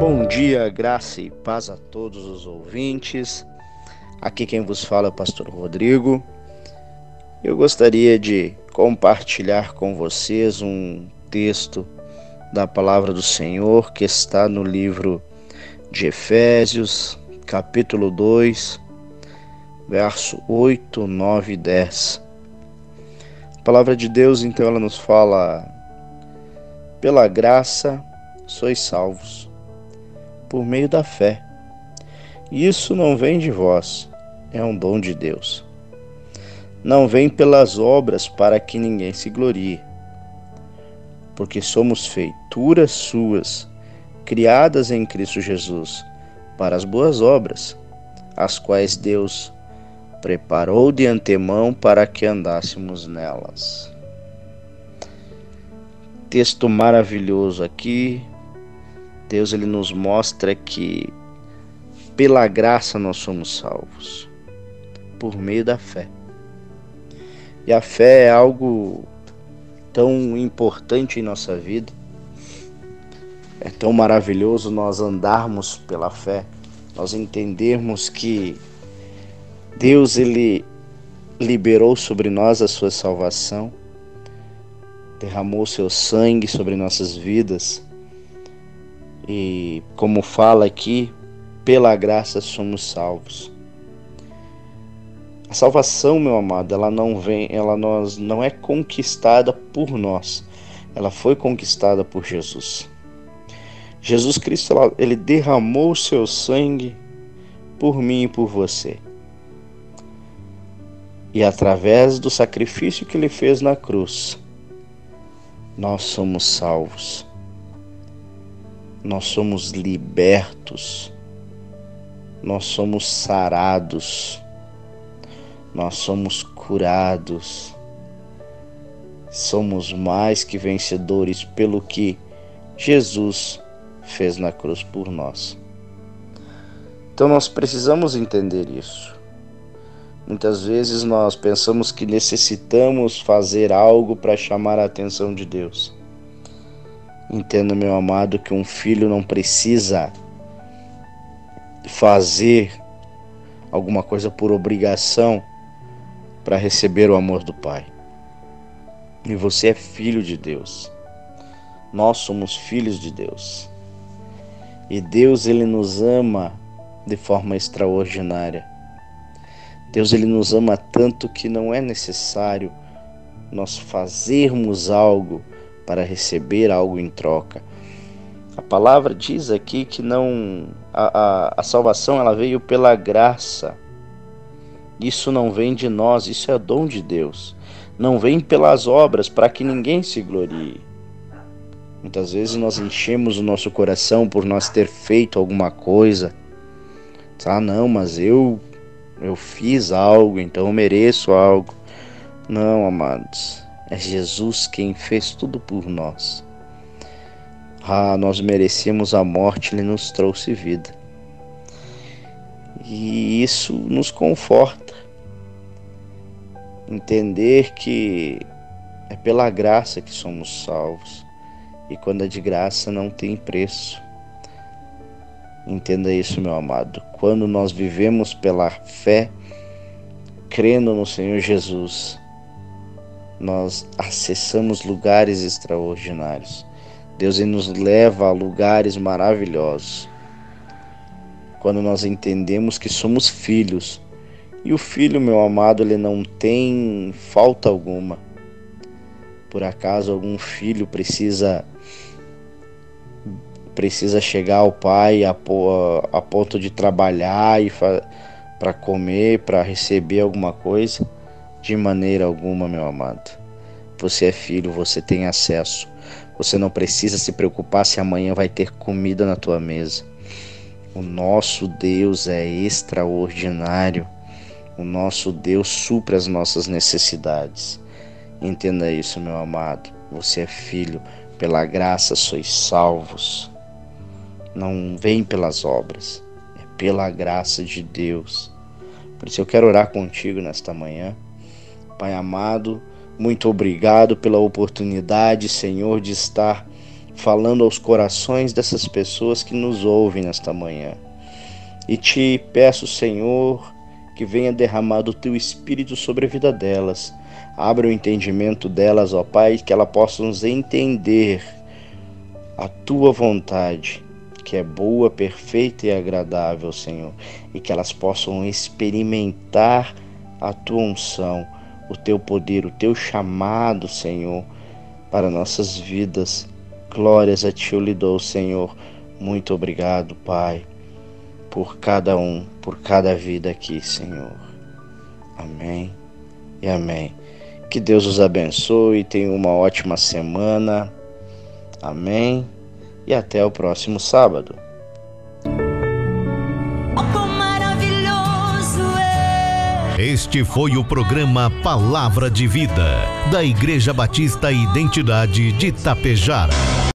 Bom dia, graça e paz a todos os ouvintes. Aqui quem vos fala é o pastor Rodrigo. Eu gostaria de compartilhar com vocês um texto da palavra do Senhor que está no livro de Efésios, capítulo 2, verso 8, 9 e 10. A palavra de Deus, então, ela nos fala: pela graça sois salvos por meio da fé. Isso não vem de vós, é um dom de Deus. Não vem pelas obras para que ninguém se glorie, porque somos feituras suas, criadas em Cristo Jesus, para as boas obras, as quais Deus preparou de antemão para que andássemos nelas. Texto maravilhoso aqui, Deus ele nos mostra que pela graça nós somos salvos por meio da fé. E a fé é algo tão importante em nossa vida. É tão maravilhoso nós andarmos pela fé, nós entendermos que Deus ele liberou sobre nós a sua salvação, derramou seu sangue sobre nossas vidas e como fala aqui, pela graça somos salvos. A salvação, meu amado, ela não vem, ela nós não é conquistada por nós. Ela foi conquistada por Jesus. Jesus Cristo, ele derramou o seu sangue por mim e por você. E através do sacrifício que ele fez na cruz, nós somos salvos nós somos libertos, nós somos sarados, nós somos curados, somos mais que vencedores pelo que Jesus fez na cruz por nós. Então nós precisamos entender isso. Muitas vezes nós pensamos que necessitamos fazer algo para chamar a atenção de Deus. Entenda, meu amado, que um filho não precisa fazer alguma coisa por obrigação para receber o amor do Pai. E você é filho de Deus. Nós somos filhos de Deus. E Deus ele nos ama de forma extraordinária. Deus ele nos ama tanto que não é necessário nós fazermos algo para receber algo em troca. A palavra diz aqui que não a, a, a salvação ela veio pela graça. Isso não vem de nós, isso é dom de Deus. Não vem pelas obras para que ninguém se glorie. Muitas vezes nós enchemos o nosso coração por nós ter feito alguma coisa. Ah, não, mas eu eu fiz algo, então eu mereço algo. Não, amados. É Jesus quem fez tudo por nós. Ah, nós merecíamos a morte, ele nos trouxe vida. E isso nos conforta. Entender que é pela graça que somos salvos. E quando é de graça não tem preço. Entenda isso, meu amado. Quando nós vivemos pela fé, crendo no Senhor Jesus, nós acessamos lugares extraordinários. Deus nos leva a lugares maravilhosos. Quando nós entendemos que somos filhos, e o filho, meu amado, ele não tem falta alguma. Por acaso algum filho precisa precisa chegar ao pai a, a ponto de trabalhar e para comer, para receber alguma coisa? De maneira alguma, meu amado. Você é filho, você tem acesso. Você não precisa se preocupar se amanhã vai ter comida na tua mesa. O nosso Deus é extraordinário. O nosso Deus supra as nossas necessidades. Entenda isso, meu amado. Você é filho, pela graça sois salvos. Não vem pelas obras, é pela graça de Deus. Por isso eu quero orar contigo nesta manhã. Pai amado, muito obrigado pela oportunidade, Senhor, de estar falando aos corações dessas pessoas que nos ouvem nesta manhã. E te peço, Senhor, que venha derramar o teu espírito sobre a vida delas. Abra o entendimento delas, ó Pai, que elas possam entender a tua vontade, que é boa, perfeita e agradável, Senhor, e que elas possam experimentar a tua unção, o teu poder, o teu chamado, Senhor, para nossas vidas. Glórias a ti eu lhe dou, Senhor. Muito obrigado, Pai, por cada um, por cada vida aqui, Senhor. Amém e amém. Que Deus os abençoe, tenha uma ótima semana. Amém. E até o próximo sábado. Este foi o programa Palavra de Vida, da Igreja Batista Identidade de Tapejara.